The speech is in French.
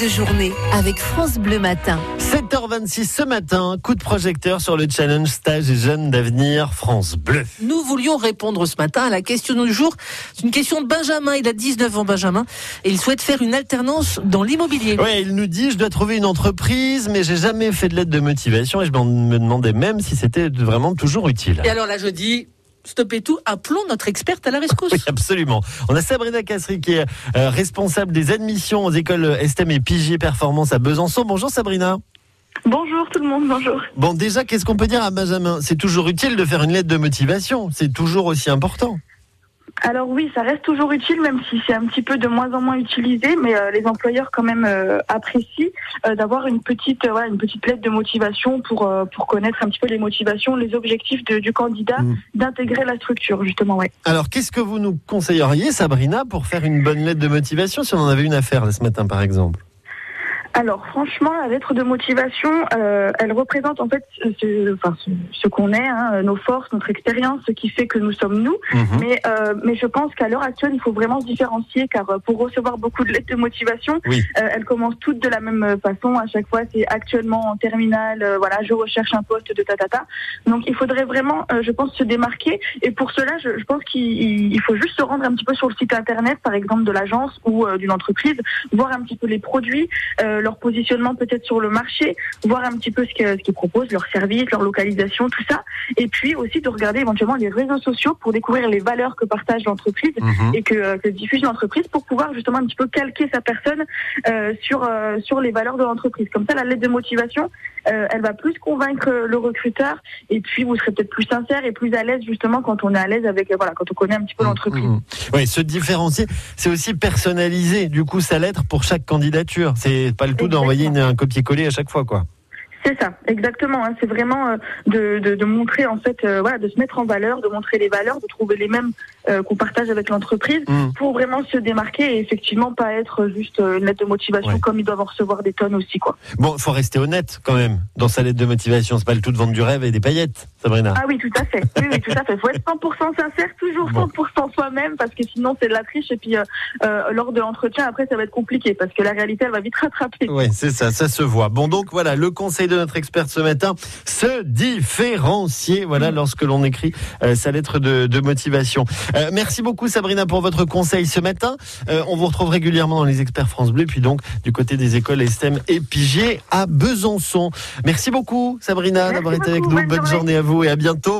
de journée avec France Bleu Matin. 7h26 ce matin, coup de projecteur sur le challenge stage et jeunes d'avenir France Bleu. Nous voulions répondre ce matin à la question du jour. C'est une question de Benjamin. Il a 19 ans, Benjamin, et il souhaite faire une alternance dans l'immobilier. Oui, il nous dit, je dois trouver une entreprise, mais j'ai jamais fait de lettre de motivation et je me demandais même si c'était vraiment toujours utile. Et alors là, je dis, stoppez tout, appelons notre experte à la rescousse. Oui, absolument. On a Sabrina Cassery qui est euh, responsable des admissions aux écoles STEM et Pigier Performance à Besançon. Bonjour Sabrina. Bonjour tout le monde, bonjour. Bon, déjà, qu'est-ce qu'on peut dire à Benjamin? C'est toujours utile de faire une lettre de motivation, c'est toujours aussi important. Alors oui, ça reste toujours utile, même si c'est un petit peu de moins en moins utilisé, mais euh, les employeurs quand même euh, apprécient euh, d'avoir une petite, voilà, une petite lettre de motivation pour pour connaître un petit peu les motivations, les objectifs du candidat, mm. d'intégrer la structure justement. Ouais. Alors qu'est-ce que vous nous conseilleriez, Sabrina, pour faire une bonne lettre de motivation si on en avait une à faire ce matin, par exemple? Alors franchement, la lettre de motivation, euh, elle représente en fait ce, enfin, ce, qu'on est, hein, nos forces, notre expérience, ce qui fait que nous sommes nous. Mhm. Mais, euh, mais je pense qu'à l'heure actuelle, il faut vraiment se différencier car euh, pour recevoir beaucoup de lettres de motivation, euh, elles commencent toutes de la même façon. À chaque fois, c'est actuellement en terminale, euh, voilà, je recherche un poste de tatata. Donc il faudrait vraiment, je pense, se démarquer. Et pour cela, je, je pense qu'il faut juste se rendre un petit peu sur le site internet, par exemple, de l'agence ou d'une entreprise, voir un petit peu les produits leur positionnement peut-être sur le marché, voir un petit peu ce qu'ils proposent, leurs services, leur localisation, tout ça. Et puis aussi de regarder éventuellement les réseaux sociaux pour découvrir les valeurs que partage l'entreprise mhm. et que, que, diffuse l'entreprise pour pouvoir justement un petit peu calquer sa personne euh, sur, euh, sur les valeurs de l'entreprise. Comme ça, la lettre de motivation, euh, elle va plus convaincre le recruteur et puis vous serez peut-être plus sincère et plus à l'aise justement quand on est à l'aise avec voilà quand on connaît un petit peu mhm. l'entreprise. Oui, se différencier, c'est aussi personnaliser du coup sa lettre pour chaque candidature. C'est pas le tout d'envoyer un copier-coller à chaque fois quoi. C'est ça, exactement. Hein. C'est vraiment euh, de, de, de, montrer en fait, euh, voilà, de se mettre en valeur, de montrer les valeurs, de trouver les mêmes euh, qu'on partage avec l'entreprise mm. pour vraiment se démarquer et effectivement pas être juste une lettre de motivation comme ils doivent en recevoir des tonnes aussi quoi. Bon, il faut rester honnête quand même dans sa lettre de motivation. C'est pas le tout de vendre du rêve et des paillettes, Sabrina. Ah oui, tout à fait. Oui, oui tout à fait. Faut être 100% sincère, toujours 100% soi-même parce que sinon c'est de la triche et puis lors de l'entretien après ça va être compliqué parce que la réalité elle va vite rattraper. Oui, c'est ça, ça se voit. Bon donc voilà le conseil de notre expert ce matin, se différencier, voilà, mm. lorsque l'on écrit euh, sa lettre de, motivation. Euh, merci beaucoup Sabrina pour votre conseil ce matin. Euh, on vous retrouve régulièrement dans les experts France Bleu, puis donc du côté des écoles STEM et Pigier à Besançon. Merci beaucoup Sabrina d'avoir été avec nous. Bonne journée à vous et à bientôt.